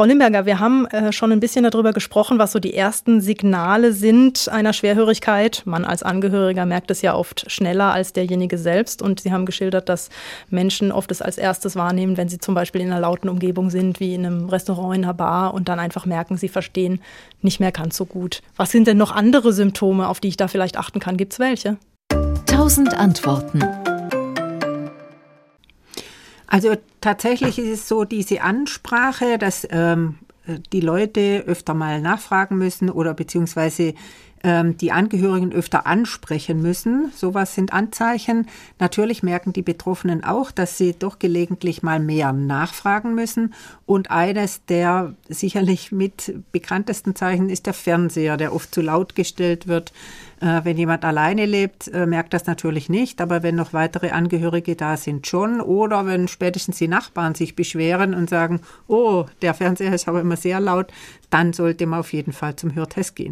Frau Limberger, wir haben äh, schon ein bisschen darüber gesprochen, was so die ersten Signale sind einer Schwerhörigkeit. Man als Angehöriger merkt es ja oft schneller als derjenige selbst. Und Sie haben geschildert, dass Menschen oft es als erstes wahrnehmen, wenn sie zum Beispiel in einer lauten Umgebung sind, wie in einem Restaurant, in einer Bar, und dann einfach merken, sie verstehen nicht mehr ganz so gut. Was sind denn noch andere Symptome, auf die ich da vielleicht achten kann? Gibt es welche? Tausend Antworten. Also tatsächlich ist es so, diese Ansprache, dass ähm, die Leute öfter mal nachfragen müssen oder beziehungsweise ähm, die Angehörigen öfter ansprechen müssen. Sowas sind Anzeichen. Natürlich merken die Betroffenen auch, dass sie doch gelegentlich mal mehr nachfragen müssen. Und eines der sicherlich mit bekanntesten Zeichen ist der Fernseher, der oft zu laut gestellt wird. Äh, wenn jemand alleine lebt, äh, merkt das natürlich nicht, aber wenn noch weitere Angehörige da sind, schon. Oder wenn spätestens die Nachbarn sich beschweren und sagen, oh, der Fernseher ist aber immer sehr laut, dann sollte man auf jeden Fall zum Hörtest gehen.